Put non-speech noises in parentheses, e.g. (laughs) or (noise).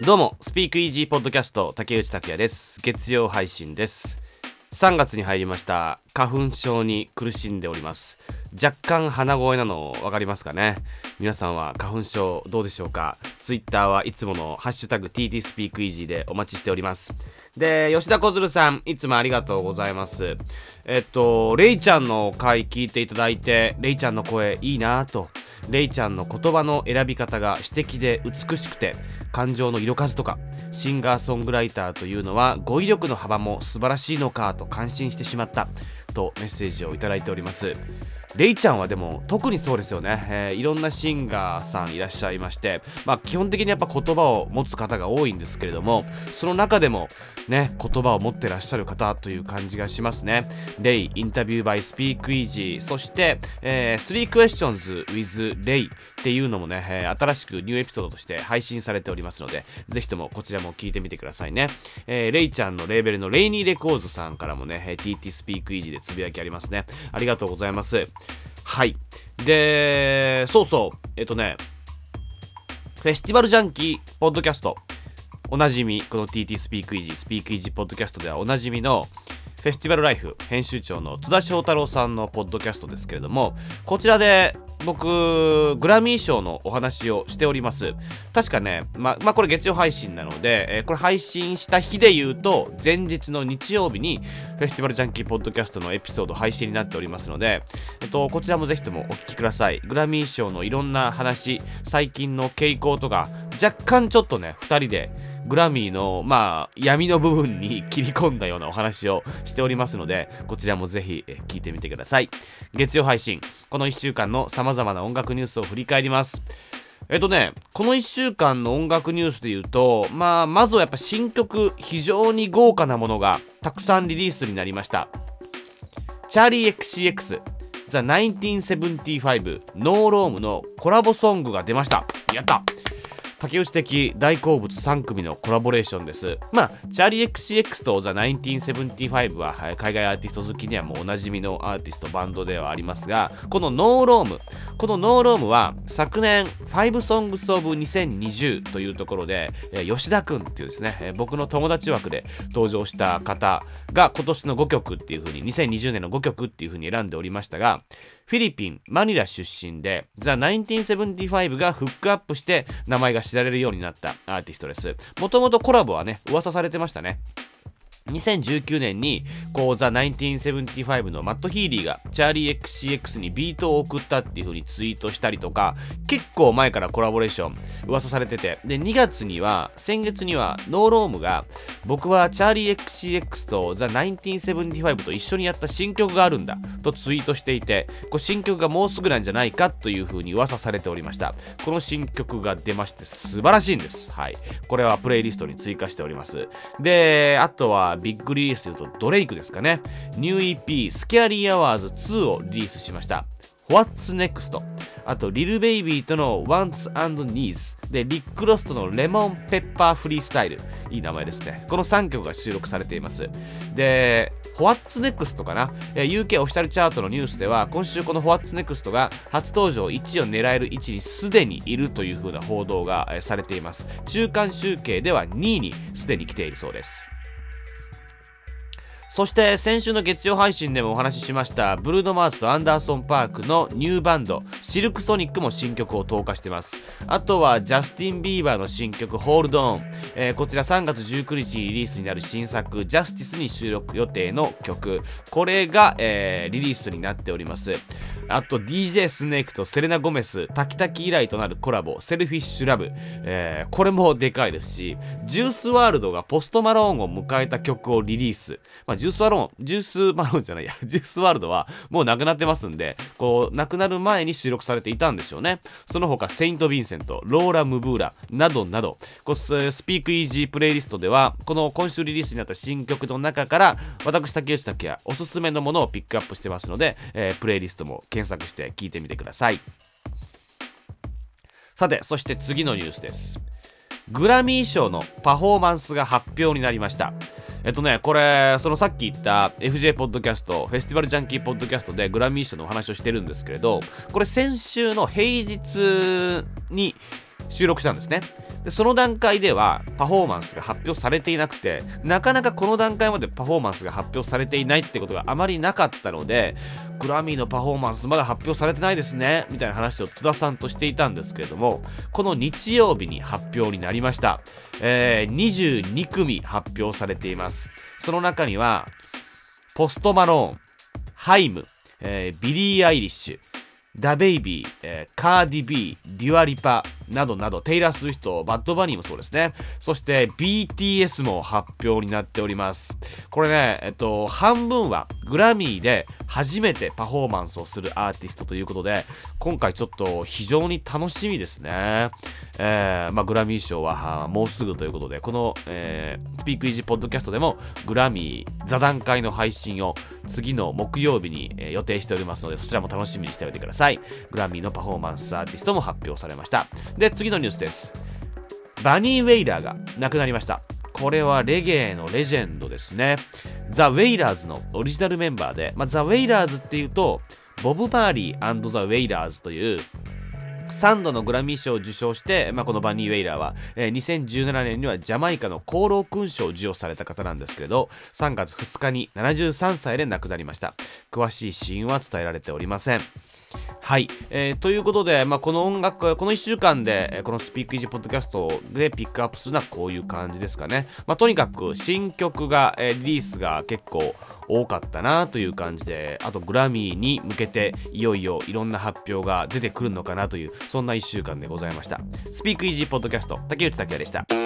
どうも、スピークイージーポッドキャスト、竹内拓也です。月曜配信です。3月に入りました。花粉症に苦しんでおります。若干鼻声なの分かりますかね？皆さんは花粉症どうでしょうか ?Twitter はいつものハッシュタグ TT スピークイージーでお待ちしております。で、吉田小鶴さん、いつもありがとうございます。えっと、レイちゃんの回聞いていただいて、レイちゃんの声いいなぁと。レイちゃんの言葉の選び方が詩的で美しくて感情の色数とかシンガーソングライターというのは語彙力の幅も素晴らしいのかと感心してしまった。とメッセージをいただいております。レイちゃんはでも特にそうですよね、えーいろんなシンガーさんいらっしゃいまして、まあ、基本的にやっぱ言葉を持つ方が多いんですけれどもその中でもね言葉を持ってらっしゃる方という感じがしますね。レイインタビュー by Speak Easy そして、えー、3 questions with レイっていうのもね、えー新しくニューエピソードとして配信されておりますのでぜひともこちらも聞いてみてくださいね、えーレイちゃんのレーベルのレイニーレコーズさんからもね TT Speak Easy でつぶやきありますね。ありがとうございます。はい。でそうそう。えっとね。フェスティバルジャンキーポッドキャスト。おなじみこの TT スピークイージ。ースピークイージーポッドキャストではおなじみのフェスティバルライフ編集長の津田翔太郎さんのポッドキャストですけれどもこちらで僕グラミー賞のお話をしております。確かねままあこれ月曜配信なので、えーこれ配信した日で言うと前日の日曜日にフェスティバルジャンキーポッドキャストのエピソード配信になっておりますので、えっと、こちらもぜひともお聞きください。グラミー賞のいろんな話最近の傾向とか若干ちょっとね2人でグラミーのまあ闇の部分に切り込んだようなお話をしておりますのでこちらもぜひえ聞いてみてください月曜配信この1週間のさまざまな音楽ニュースを振り返りますえっとね、この1週間の音楽ニュースで言うと、まあ、まずはやっぱ新曲、非常に豪華なものがたくさんリリースになりました。チャーリー XCX、The 1975、ノーロームのコラボソングが出ました。やった竹内的大好物3組のコラボレーションです。まあ、チャーリー XCX と The 1975はは海外アーティスト好きにはもうおなじみのアーティストバンドではありますが、この No Rome、この No Rome は昨年5 Songs of 2020というところで、吉田くんっていうですね、僕の友達枠で登場した方が今年の5曲っていう風に、2020年の5曲っていう風に選んでおりましたが、フィリピン・マニラ出身で、The 1975がフックアップして名前が知られるようになったアーティストです。もともとコラボはね、噂されてましたね。2019年にこうザ・1975のマット・ヒーリーがチャーリー XCX にビートを送ったっていう風にツイートしたりとか結構前からコラボレーション噂されてて。で2月には先月にはノーロームが僕はチャーリー XCX とザ・1975と一緒にやった新曲があるんだとツイートしていてこ新曲がもうすぐなんじゃないかという風に噂されておりました。この新曲が出まして素晴らしいんです。はい。これはプレイリストに追加しております。であとはビッグリリースというとドレイクです。ですかね。ニュー EP スキャリーアワーズ2をリリースしました。What's Next あとリルベイビーとの Wants and Needs でリックロストのレモンペッパーフリースタイルいい名前ですね。この3曲が収録されています。で What's Next かな、えー UK オフィシャルチャートのニュースでは今週この What's Next が初登場1位を狙える位置にすでにいるという風な報道が、えーされています。中間集計では2位にすでに来ているそうです。そして先週の月曜配信でもお話ししましたブルーノ・マーズとアンダーソン・パークのニューバンドシルクソニックも新曲を投下してます。あとはジャスティン・ビーバーの新曲 Hold On、えーこちら3月19日にリリースになる新作 Justice に収録予定の曲。これが、えーリリースになっております。あと DJ スネークとセレナ・ゴメス Taki Taki 以来となるコラボ Selfish Love、えーこれもでかいですしジュースワールドがポストマローンを迎えた曲をリリース、まあ、ジュースワローンジュースマローンじゃないや (laughs) ジュースワールドはもうなくなってますんでこうなくなる前に収録されていたんでしょうね。その他セイント・ヴィンセントローラ・ムブーラなどなど。こうスピークイージープレイリストではこの今週リリースになった新曲の中から私竹内拓也おすすめのものをピックアップしてますので、えープレイリストも検索して聞いてみてください。さてそして次のニュースです。グラミー賞のパフォーマンスが発表になりました。えっとね、これ、そのさっき言った FJ ポッドキャスト、フェスティバルジャンキーポッドキャストでグラミー賞のお話をしてるんですけれど、これ先週の平日に収録したんですね。でその段階ではパフォーマンスが発表されていなくてなかなかこの段階までパフォーマンスが発表されていないってことがあまりなかったのでグラミーのパフォーマンスまだ発表されてないですねみたいな話を戸田さんとしていたんですけれどもこの日曜日に発表になりました、えー、22組発表されています。その中にはポストマローンハイム、えー、ビリー・アイリッシュダベイビー、えー、カーディビー、デュアリパなどなど、テイラー・スウィフト、バッドバニーもそうですね。そして BTS も発表になっております。これね、えっと、半分はグラミーで初めてパフォーマンスをするアーティストということで、今回ちょっと非常に楽しみですね。えー、まあ、グラミー賞はもうすぐということで、この、えー、スピークイージーポッドキャストでもグラミー座談会の配信を次の木曜日に、え、予定しておりますので、そちらも楽しみにしておいてください。グラミーのパフォーマンスアーティストも発表されました。で、次のニュースです。バニー・ウェイラーが亡くなりました。これはレゲエのレジェンドですね。ザ・ウェイラーズのオリジナルメンバーで、まあ、ザ・ウェイラーズっていうと、ボブ・マーリーザ・ウェイラーズという3度のグラミー賞を受賞して、まあ、このバニー・ウェイラーは、えー、2017年にはジャマイカの功労勲章を授与された方なんですけれど、3月2日に73歳で亡くなりました。詳しい死因は伝えられておりません。はい、えー、ということで、まあ、この音楽、この1週間で、このスピークイージポッドキャストでピックアップするのはこういう感じですかね。まあ、とにかく新曲が、えー、リリースが結構多かったなという感じで、あとグラミーに向けていよいよいろんな発表が出てくるのかなという、そんな1週間でございました。スピークイージーポッドキャスト、竹内拓也でした。